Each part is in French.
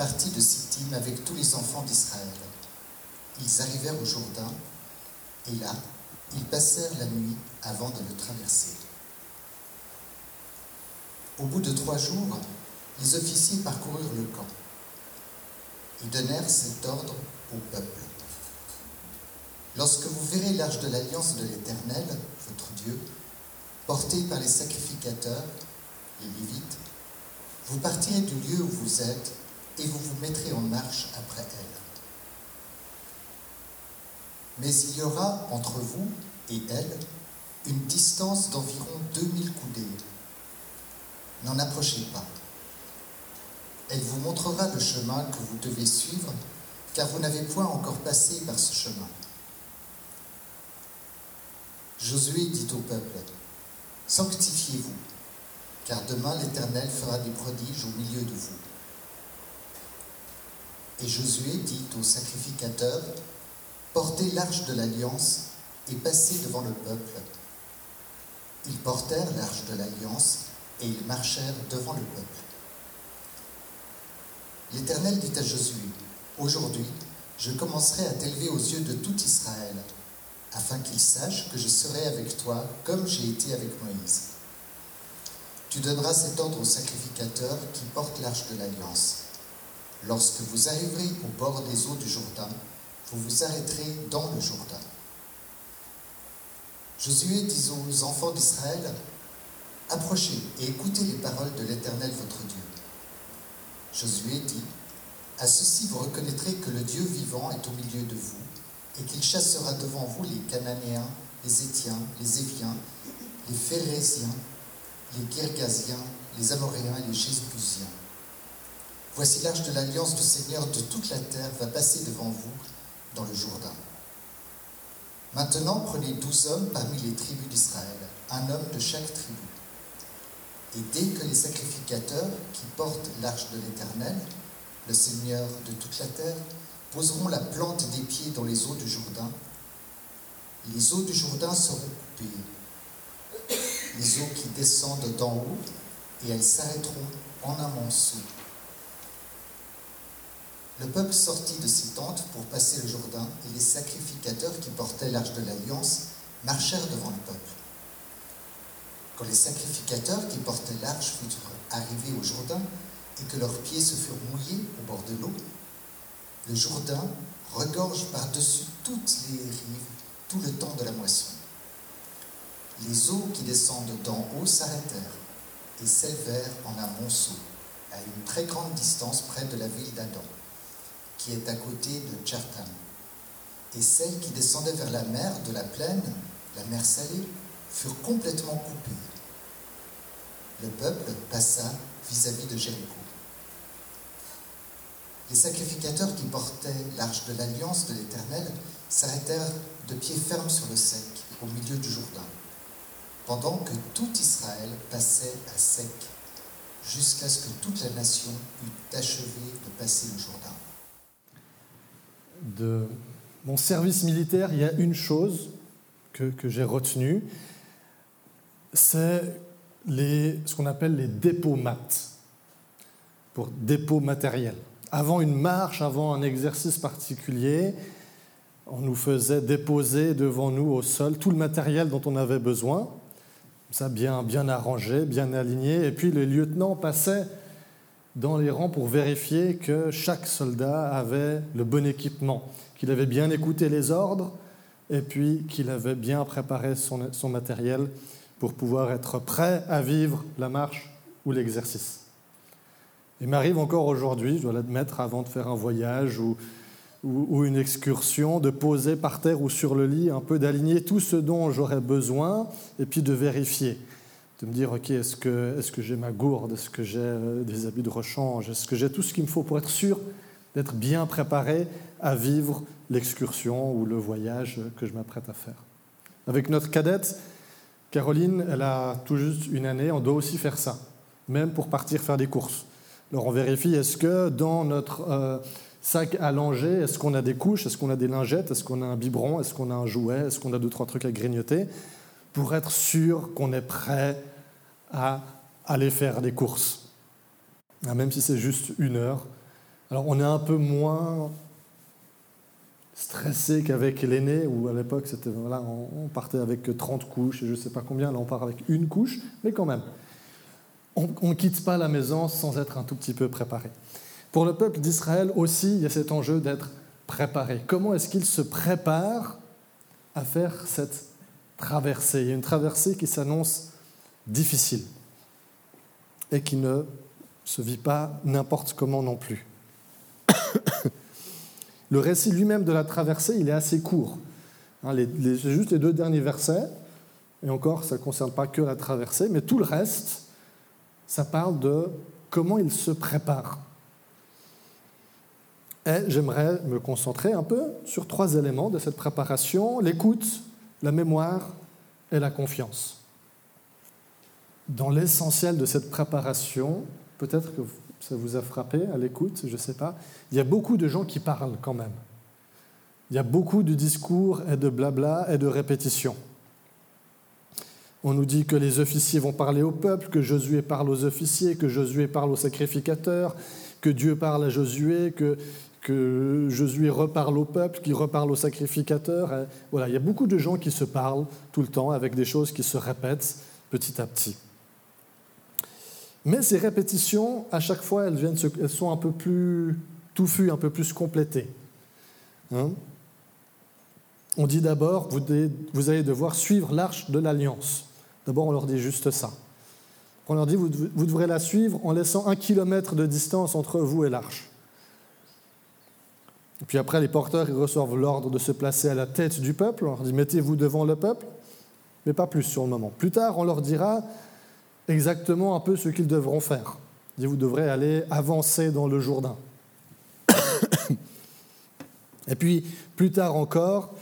partit de Sittim avec tous les enfants d'Israël. Ils arrivèrent au Jourdain, et là, ils passèrent la nuit avant de le traverser. Au bout de trois jours, les officiers parcoururent le camp. Ils donnèrent cet ordre au peuple. Lorsque vous verrez l'arche de l'alliance de l'Éternel, votre Dieu, portée par les sacrificateurs, les Lévites, vous partirez du lieu où vous êtes et vous vous mettrez en marche après elle. Mais il y aura entre vous et elle une distance d'environ 2000 coudées. N'en approchez pas. Elle vous montrera le chemin que vous devez suivre, car vous n'avez point encore passé par ce chemin. Josué dit au peuple, Sanctifiez-vous, car demain l'Éternel fera des prodiges au milieu de vous. Et Josué dit aux sacrificateurs, Portez l'arche de l'alliance et passez devant le peuple. Ils portèrent l'arche de l'alliance et ils marchèrent devant le peuple. L'Éternel dit à Josué, Aujourd'hui, je commencerai à t'élever aux yeux de tout Israël, afin qu'ils sachent que je serai avec toi comme j'ai été avec Moïse. Tu donneras cet ordre aux sacrificateurs qui portent l'arche de l'alliance. Lorsque vous arriverez au bord des eaux du Jourdain, vous vous arrêterez dans le Jourdain. Josué dit aux enfants d'Israël, Approchez et écoutez les paroles de l'Éternel votre Dieu. Josué dit, À ceci vous reconnaîtrez que le Dieu vivant est au milieu de vous, et qu'il chassera devant vous les Cananéens, les Étiens, les Éviens, les Phérésiens, les Girgasiens, les Amoréens et les Jébusiens. Voici l'arche de l'alliance du Seigneur de toute la terre va passer devant vous dans le Jourdain. Maintenant prenez douze hommes parmi les tribus d'Israël, un homme de chaque tribu. Et dès que les sacrificateurs qui portent l'arche de l'Éternel, le Seigneur de toute la terre, poseront la plante des pieds dans les eaux du Jourdain, les eaux du Jourdain seront coupées, les eaux qui descendent d'en haut, et elles s'arrêteront en un monceau. Le peuple sortit de ses tentes pour passer le Jourdain, et les sacrificateurs qui portaient l'arche de l'Alliance marchèrent devant le peuple. Quand les sacrificateurs qui portaient l'arche furent arrivés au Jourdain et que leurs pieds se furent mouillés au bord de l'eau, le Jourdain regorge par-dessus toutes les rives tout le temps de la moisson. Les eaux qui descendent d'en haut s'arrêtèrent et s'élevèrent en un monceau, à une très grande distance près de la ville d'Adam, qui est à côté de Tchertam. Et celles qui descendaient vers la mer de la plaine, la mer salée, furent complètement coupées. Le peuple passa vis-à-vis de Jéricho. Les sacrificateurs qui portaient l'arche de l'alliance de l'Éternel s'arrêtèrent de pied ferme sur le sec, au milieu du Jourdain, pendant que tout Israël passait à sec, jusqu'à ce que toute la nation eût achevé de passer le Jourdain. De mon service militaire, il y a une chose que, j'ai retenue, c'est ce qu'on appelle les dépôts mat, pour dépôt matériel. Avant une marche, avant un exercice particulier, on nous faisait déposer devant nous au sol tout le matériel dont on avait besoin, ça bien, bien arrangé, bien aligné, et puis les lieutenants passaient dans les rangs pour vérifier que chaque soldat avait le bon équipement, qu'il avait bien écouté les ordres, et puis qu'il avait bien préparé son, matériel pour pouvoir être prêt à vivre la marche ou l'exercice. Il m'arrive encore aujourd'hui, je dois l'admettre, avant de faire un voyage ou, ou, une excursion, de poser par terre ou sur le lit, un peu d'aligner tout ce dont j'aurais besoin et puis de vérifier de me dire, OK, est-ce que, est que j'ai ma gourde Est-ce que j'ai euh, des habits de rechange Est-ce que j'ai tout ce qu'il me faut pour être sûr d'être bien préparé à vivre l'excursion ou le voyage que je m'apprête à faire Avec notre cadette, Caroline, elle a tout juste une année, on doit aussi faire ça, même pour partir faire des courses. Alors on vérifie, est-ce que dans notre euh, sac à langer, est-ce qu'on a des couches, est-ce qu'on a des lingettes, est-ce qu'on a un biberon, est-ce qu'on a un jouet, est-ce qu'on a deux, trois trucs à grignoter, pour être sûr qu'on est prêt à aller faire des courses, ah, même si c'est juste une heure. Alors on est un peu moins stressé qu'avec l'aîné, où à l'époque c'était voilà, on partait avec 30 couches et je ne sais pas combien, là on part avec une couche, mais quand même, on ne quitte pas la maison sans être un tout petit peu préparé. Pour le peuple d'Israël aussi, il y a cet enjeu d'être préparé. Comment est-ce qu'il se prépare à faire cette traversée Il y a une traversée qui s'annonce difficile et qui ne se vit pas n'importe comment non plus. le récit lui-même de la traversée, il est assez court. Hein, c'est juste les deux derniers versets, et encore, ça ne concerne pas que la traversée, mais tout le reste, ça parle de comment il se prépare. Et j'aimerais me concentrer un peu sur trois éléments de cette préparation, l'écoute, la mémoire et la confiance dans l'essentiel de cette préparation, peut-être que ça vous a frappé à l'écoute, je ne sais pas, il y a beaucoup de gens qui parlent quand même. Il y a beaucoup de discours et de blabla et de répétitions. On nous dit que les officiers vont parler au peuple, que Josué parle aux officiers, que Josué parle aux sacrificateurs, que Dieu parle à Josué, que, que Josué reparle au peuple, qu'il reparle aux sacrificateurs. voilà, il y a beaucoup de gens qui se parlent tout le temps avec des choses qui se répètent petit à petit. Mais ces répétitions, à chaque fois, elles, sont un peu plus touffues, un peu plus complétées. Hein. on dit d'abord, vous, allez devoir suivre l'arche de l'alliance. D'abord, on leur dit juste ça. On leur dit, vous devrez la suivre en laissant un kilomètre de distance entre vous et l'arche. Puis après, les porteurs reçoivent l'ordre de se placer à la tête du peuple. On leur dit, mettez-vous devant le peuple, mais pas plus sur le moment. Plus tard, on leur dira, exactement un peu ce qu'ils devront faire. Vous devrez aller avancer dans le Jourdain. Et puis, plus tard encore,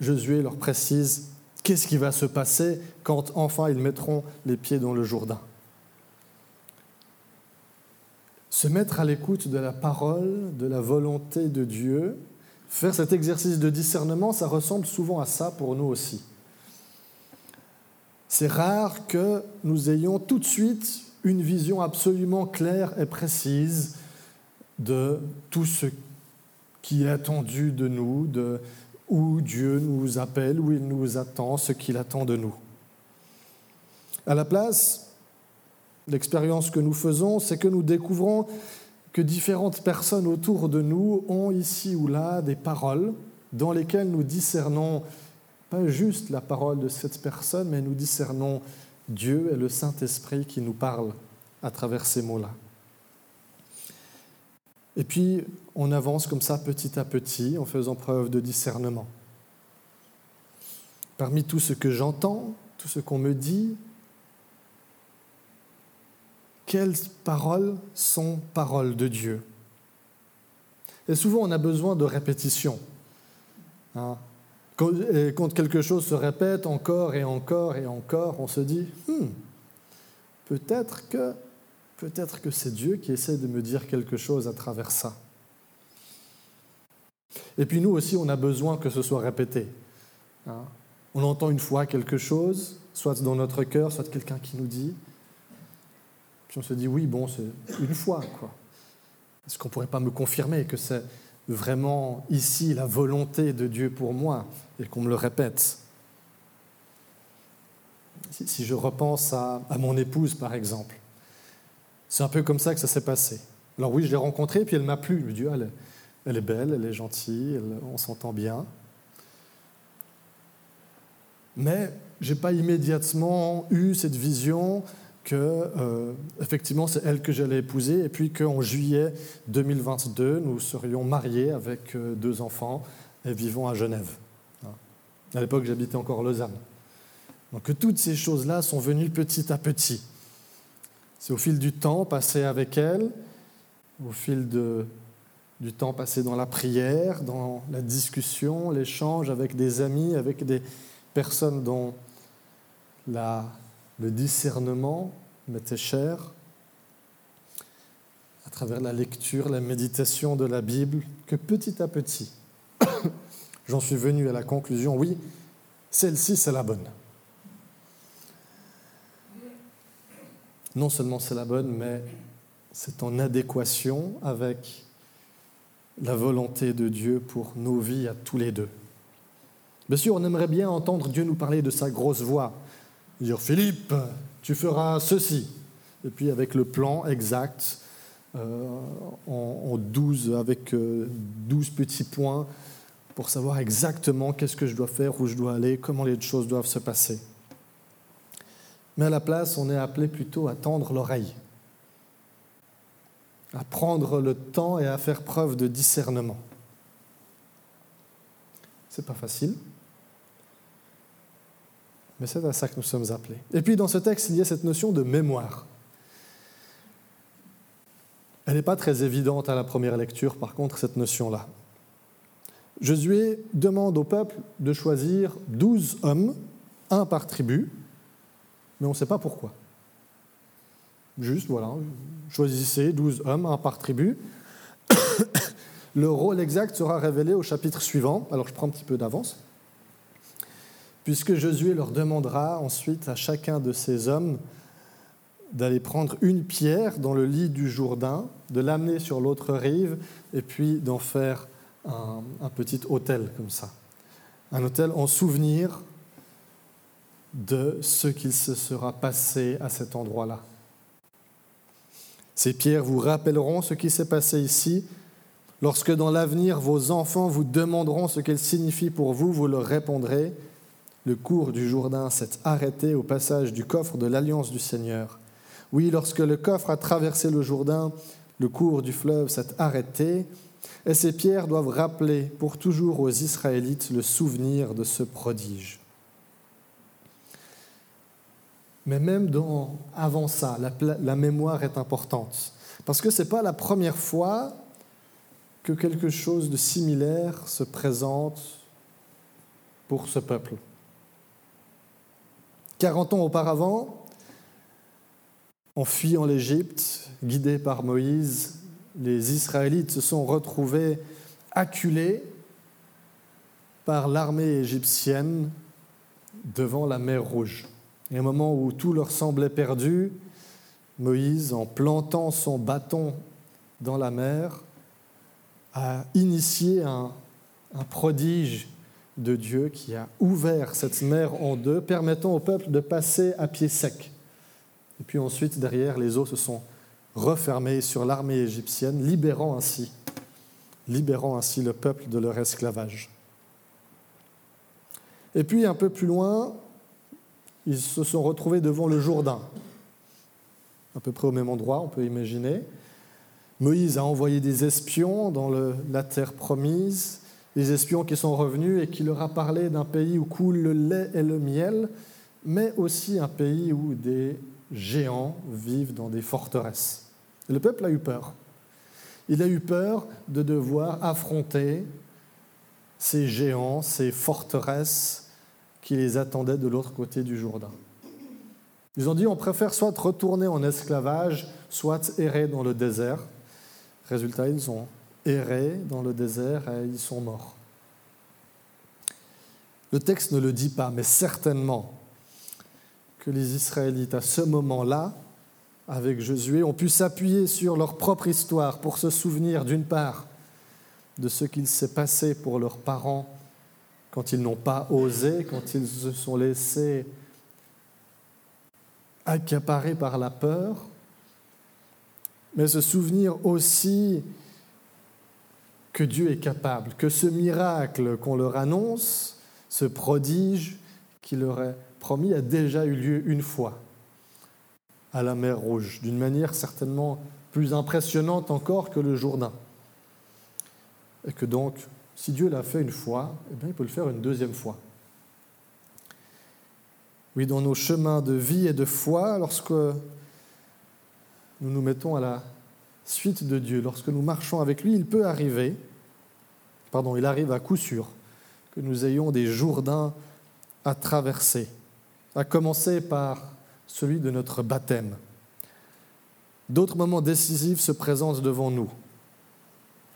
Josué leur précise qu'est-ce qui va se passer quand enfin ils mettront les pieds dans le Jourdain? Se mettre à l'écoute de la parole, de la volonté de Dieu, faire cet exercice de discernement, ça ressemble souvent à ça pour nous aussi. C'est rare que nous ayons tout de suite une vision absolument claire et précise de tout ce qui est attendu de nous, de où Dieu nous appelle, où il nous attend, ce qu'il attend de nous. À la place, l'expérience que nous faisons, c'est que nous découvrons que différentes personnes autour de nous ont ici ou là des paroles dans lesquelles nous discernons pas juste la parole de cette personne, mais nous discernons Dieu et le Saint-Esprit qui nous parlent à travers ces mots-là. Et puis, on avance comme ça petit à petit en faisant preuve de discernement. Parmi tout ce que j'entends, tout ce qu'on me dit, quelles paroles sont paroles de Dieu Et souvent, on a besoin de répétition. Hein quand quelque chose se répète encore et encore et encore, on se dit, hmm, peut-être que, peut-être que c'est Dieu qui essaie de me dire quelque chose à travers ça. Et puis nous aussi, on a besoin que ce soit répété. Hein. on entend une fois quelque chose, soit dans notre cœur, soit quelqu'un qui nous dit. Puis on se dit, oui, bon, c'est une fois, quoi. Est-ce qu'on ne pourrait pas me confirmer que c'est vraiment ici la volonté de Dieu pour moi et qu'on me le répète? Si je repense à, mon épouse, par exemple, c'est un peu comme ça que ça s'est passé. Alors oui, je l'ai rencontrée, puis elle m'a plu. Je me elle, elle, est belle, elle est gentille, on s'entend bien. Mais je n'ai pas immédiatement eu cette vision que euh, effectivement c'est elle que j'allais épouser et puis qu'en juillet 2022 nous serions mariés avec euh, deux enfants et vivons à Genève. À l'époque j'habitais encore Lausanne. Donc toutes ces choses-là sont venues petit à petit. C'est au fil du temps passé avec elle, au fil du temps passé dans la prière, dans la discussion, l'échange avec des amis, avec des personnes dont le discernement m'était cher, à travers la lecture, la méditation de la Bible, que petit à petit, j'en suis venu à la conclusion, oui, celle-ci, c'est la bonne. Non seulement c'est la bonne, mais c'est en adéquation avec la volonté de Dieu pour nos vies à tous les deux. Bien sûr, on aimerait bien entendre Dieu nous parler de sa grosse voix, dire Philippe, tu feras ceci, et puis avec le plan exact, euh, en, 12, avec 12 euh, petits points pour savoir exactement qu'est-ce que je dois faire, où je dois aller, comment les choses doivent se passer. Mais à la place, on est appelé plutôt à tendre l'oreille, à prendre le temps et à faire preuve de discernement. C'est pas facile, mais c'est à ça que nous sommes appelés. Et puis dans ce texte, il y a cette notion de mémoire. Elle n'est pas très évidente à la première lecture, par contre, cette notion-là. Josué demande au peuple de choisir douze hommes, un par tribu, mais on ne sait pas pourquoi. Juste, voilà, choisissez douze hommes, un par tribu. Le rôle exact sera révélé au chapitre suivant. Alors je prends un petit peu d'avance. Puisque Josué leur demandera ensuite à chacun de ces hommes d'aller prendre une pierre dans le lit du Jourdain, de l'amener sur l'autre rive, et puis d'en faire un, petit hôtel comme ça. Un hôtel en souvenir de ce qu'il se sera passé à cet endroit-là. Ces pierres vous rappelleront ce qui s'est passé ici. Lorsque dans l'avenir vos enfants vous demanderont ce qu'elle signifie pour vous, vous leur répondrez, le cours du Jourdain s'est arrêté au passage du coffre de l'alliance du Seigneur. Oui, lorsque le coffre a traversé le Jourdain, le cours du fleuve s'est arrêté, et ces pierres doivent rappeler pour toujours aux Israélites le souvenir de ce prodige. Mais même avant ça, la, la mémoire est importante, parce que ce n'est pas la première fois que quelque chose de similaire se présente pour ce peuple. 40 ans auparavant, en fuyant l'Égypte, guidés par Moïse, les Israélites se sont retrouvés acculés par l'armée égyptienne devant la mer Rouge. Et un moment où tout leur semblait perdu, Moïse, en plantant son bâton dans la mer, a initié un, un prodige de Dieu qui a ouvert cette mer en deux, permettant au peuple de passer à pied sec. Et puis ensuite, derrière, les eaux se sont refermées sur l'armée égyptienne, libérant ainsi, libérant ainsi le peuple de leur esclavage. Et puis un peu plus loin, ils se sont retrouvés devant le Jourdain, à peu près au même endroit, on peut imaginer. Moïse a envoyé des espions dans la terre promise, des espions qui sont revenus et qui leur a parlé d'un pays où coule le lait et le miel, mais aussi un pays où des géants vivent dans des forteresses. le peuple a eu peur. Il a eu peur de devoir affronter ces géants, ces forteresses qui les attendaient de l'autre côté du Jourdain. Ils ont dit on préfère soit retourner en esclavage, soit errer dans le désert. Résultat, ils ont erré dans le désert et ils sont morts. Le texte ne le dit pas, mais certainement, que les Israélites, à ce moment-là, avec Josué, ont pu s'appuyer sur leur propre histoire pour se souvenir, d'une part, de ce qu'il s'est passé pour leurs parents quand ils n'ont pas osé, quand ils se sont laissés accaparer par la peur, mais se souvenir aussi que Dieu est capable, que ce miracle qu'on leur annonce, ce prodige qui leur est promis a déjà eu lieu une fois à la mer Rouge, d'une manière certainement plus impressionnante encore que le Jourdain. Et que donc, si Dieu l'a fait une fois, eh il peut le faire une deuxième fois. Oui, dans nos chemins de vie et de foi, lorsque nous nous mettons à la suite de Dieu, lorsque nous marchons avec lui, il peut arriver, pardon, il arrive à coup sûr, que nous ayons des Jourdains à traverser, à commencer par celui de notre baptême. D'autres moments décisifs se présentent devant nous.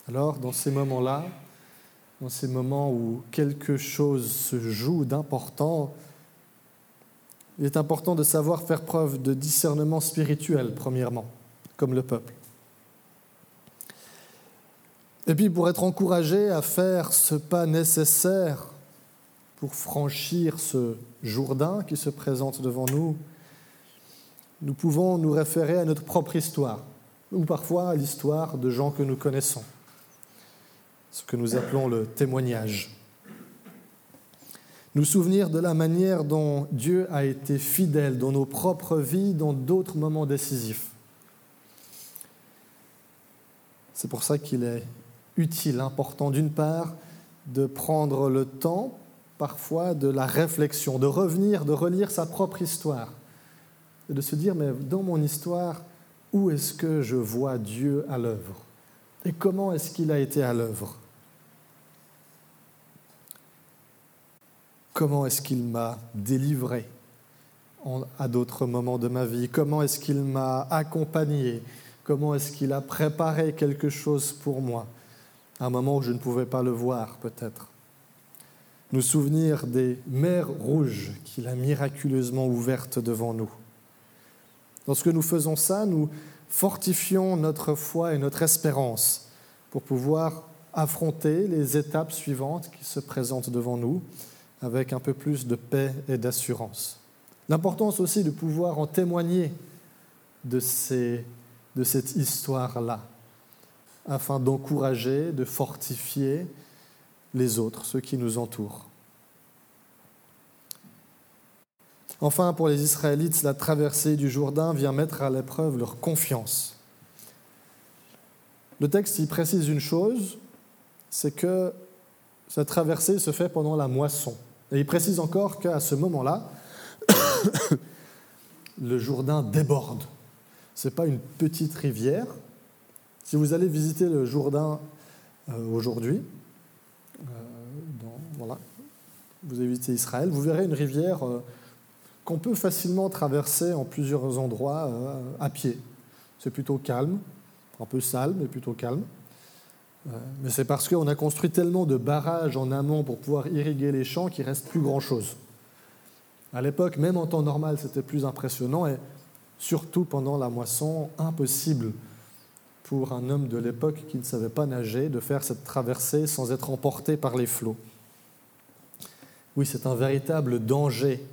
Alors, dans ces moments-là, dans ces moments où quelque chose se joue d'important, il est important de savoir faire preuve de discernement spirituel, premièrement, comme le peuple. Et puis pour être encouragé à faire ce pas nécessaire pour franchir ce Jourdain qui se présente devant nous, nous pouvons nous référer à notre propre histoire, ou parfois à l'histoire de gens que nous connaissons, ce que nous appelons le témoignage. Nous souvenir de la manière dont Dieu a été fidèle dans nos propres vies, dans d'autres moments décisifs. C'est pour ça qu'il est utile, important d'une part, de prendre le temps parfois de la réflexion, de revenir, de relire sa propre histoire, et de se dire, mais dans mon histoire, où est-ce que je vois Dieu à l'œuvre? Et comment est-ce qu'il a été à l'œuvre? Comment est-ce qu'il m'a délivré à d'autres moments de ma vie? Comment est-ce qu'il m'a accompagné? Comment est-ce qu'il a préparé quelque chose pour moi? À un moment où je ne pouvais pas le voir peut-être Nous souvenir des mers rouges qu'il a miraculeusement ouvertes devant nous. Lorsque nous faisons ça, nous fortifions notre foi et notre espérance pour pouvoir affronter les étapes suivantes qui se présentent devant nous avec un peu plus de paix et d'assurance. L'importance aussi de pouvoir en témoigner de, de cette histoire-là, afin d'encourager, de fortifier les autres, ceux qui nous entourent. Enfin, pour les Israélites, la traversée du Jourdain vient mettre à l'épreuve leur confiance. Le texte y précise une chose, c'est que cette traversée se fait pendant la moisson. Et il précise encore qu'à ce moment-là, le Jourdain déborde. Ce n'est pas une petite rivière. Si vous allez visiter le Jourdain euh, aujourd'hui, euh, vous avez visité Israël, vous verrez une rivière euh, qu'on peut facilement traverser en plusieurs endroits à pied. C'est plutôt calme, un peu sale, mais plutôt calme. Mais c'est parce qu'on a construit tellement de barrages en amont pour pouvoir irriguer les champs qu'il reste plus grand-chose. À l'époque, même en temps normal, c'était plus impressionnant et surtout pendant la moisson, impossible pour un homme de l'époque qui ne savait pas nager de faire cette traversée sans être emporté par les flots. Oui, c'est un véritable danger,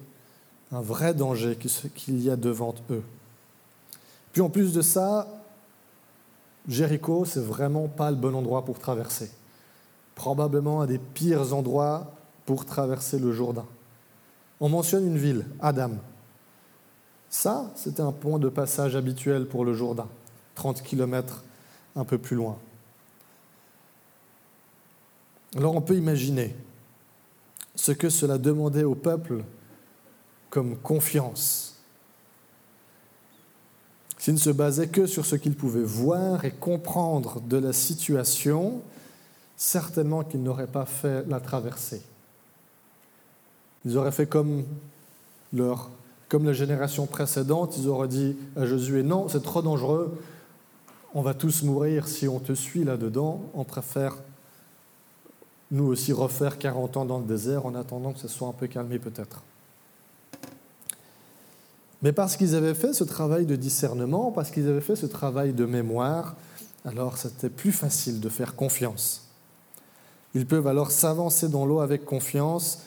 un vrai danger qu'il y a devant eux. Puis en plus de ça, Jéricho, c'est vraiment pas le bon endroit pour traverser. Probablement un des pires endroits pour traverser le Jourdain. On mentionne une ville, Adam. Ça, c'était un point de passage habituel pour le Jourdain, 30 km un peu plus loin. Alors on peut imaginer ce que cela demandait au peuple comme confiance, s'il ne se basait que sur ce qu'il pouvait voir et comprendre de la situation, certainement qu'ils n'auraient pas fait la traversée. Ils auraient fait comme, leur, comme la génération précédente, ils auraient dit à Josué, non, c'est trop dangereux, on va tous mourir si on te suit là-dedans, on préfère nous aussi refaire 40 ans dans le désert en attendant que ce soit un peu calmé peut-être. Mais parce qu'ils avaient fait ce travail de discernement, parce qu'ils avaient fait ce travail de mémoire, alors c'était plus facile de faire confiance. Ils peuvent alors s'avancer dans l'eau avec confiance,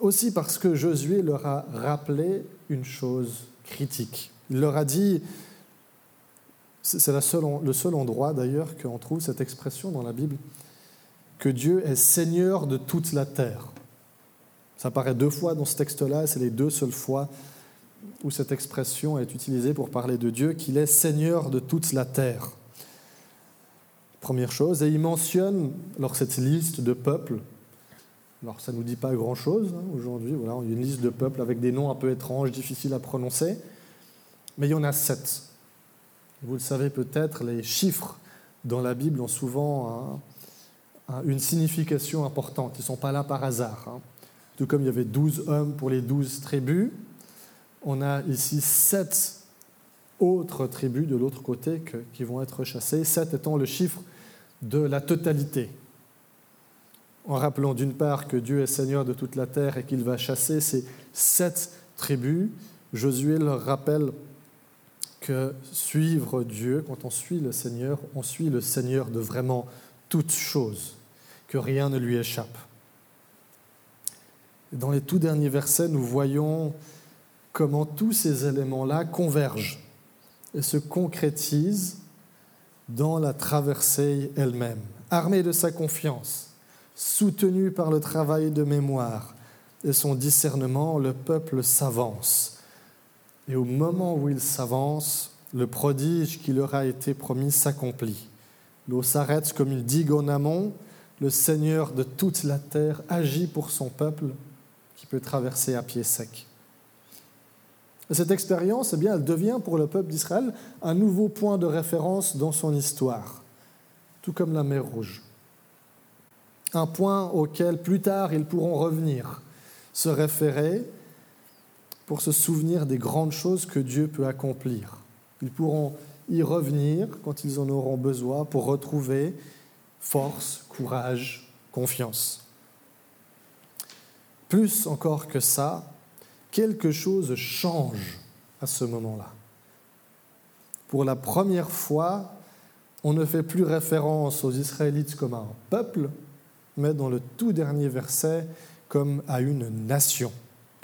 aussi parce que Josué leur a rappelé une chose critique. Il leur a dit, c'est le seul endroit d'ailleurs qu'on trouve cette expression dans la Bible, que Dieu est Seigneur de toute la terre. Ça apparaît deux fois dans ce texte-là, c'est les deux seules fois où cette expression est utilisée pour parler de Dieu, qu'il est Seigneur de toute la terre. Première chose, et il mentionne, alors cette liste de peuples, Alors ça ne nous dit pas grand-chose hein, aujourd'hui. Voilà, une liste de peuples avec des noms un peu étranges, difficiles à prononcer. Mais il y en a sept. Vous le savez peut-être, les chiffres dans la Bible ont souvent une signification importante. Ils ne sont pas là par hasard. Hein. Tout comme il y avait douze hommes pour les douze tribus, on a ici sept autres tribus de l'autre côté qui vont être chassées, sept étant le chiffre de la totalité en rappelant d'une part que Dieu est Seigneur de toute la terre et qu'il va chasser ces sept tribus, Josué leur rappelle que suivre Dieu, quand on suit le Seigneur, on suit le Seigneur de vraiment toutes choses, que rien ne lui échappe. Dans les tout derniers versets, nous voyons comment tous ces éléments-là convergent et se concrétisent dans la traversée elle-même. Armé de sa confiance, soutenu par le travail de mémoire et son discernement, le peuple s'avance. Et au moment où il s'avance, le prodige qui leur a été promis s'accomplit. L'eau s'arrête comme une digue en amont. Le Seigneur de toute la terre agit pour son peuple qui peut traverser à pied sec. cette expérience, eh bien, elle devient pour le peuple d'Israël un nouveau point de référence dans son histoire, tout comme la mer Rouge un point auquel plus tard ils pourront revenir, se référer pour se souvenir des grandes choses que Dieu peut accomplir. Ils pourront y revenir quand ils en auront besoin pour retrouver force, courage, confiance. Plus encore que ça, quelque chose change à ce moment-là. Pour la première fois, on ne fait plus référence aux Israélites comme à un peuple, mais dans le tout dernier verset comme à une nation.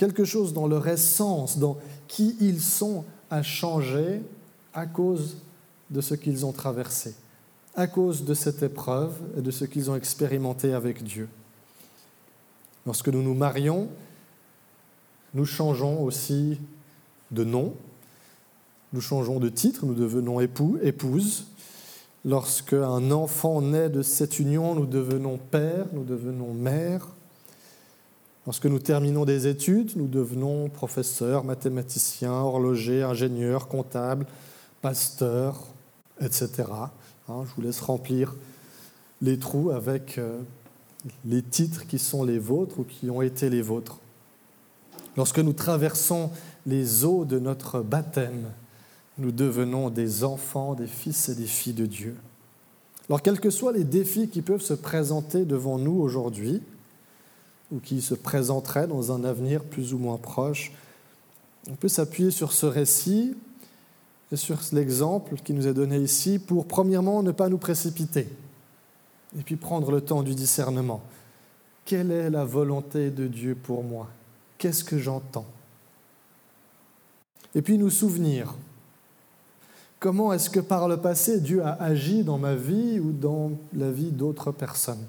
Quelque chose dans leur essence, dans qui ils sont, a changé à cause de ce qu'ils ont traversé, à cause de cette épreuve et de ce qu'ils ont expérimenté avec Dieu. Lorsque nous nous marions, nous changeons aussi de nom, nous changeons de titre, nous devenons époux, épouse, Lorsque un enfant naît de cette union, nous devenons père, nous devenons mère. Lorsque nous terminons des études, nous devenons professeur, mathématicien, horloger, ingénieur, comptable, pasteur, etc. Hein, je vous laisse remplir les trous avec euh, les titres qui sont les vôtres ou qui ont été les vôtres. Lorsque nous traversons les eaux de notre baptême, nous devenons des enfants, des fils et des filles de Dieu. Alors, quels que soient les défis qui peuvent se présenter devant nous aujourd'hui, ou qui se présenteraient dans un avenir plus ou moins proche, on peut s'appuyer sur ce récit et sur l'exemple qui nous est donné ici pour, premièrement, ne pas nous précipiter, et puis prendre le temps du discernement. Quelle est la volonté de Dieu pour moi? Qu'est-ce que j'entends? Et puis nous souvenir. Comment est-ce que par le passé Dieu a agi dans ma vie ou dans la vie d'autres personnes?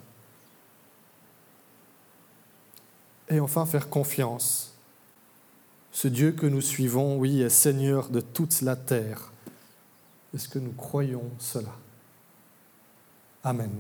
Et enfin faire confiance. Ce Dieu que nous suivons, oui, est Seigneur de toute la terre. Est-ce que nous croyons cela? Amen.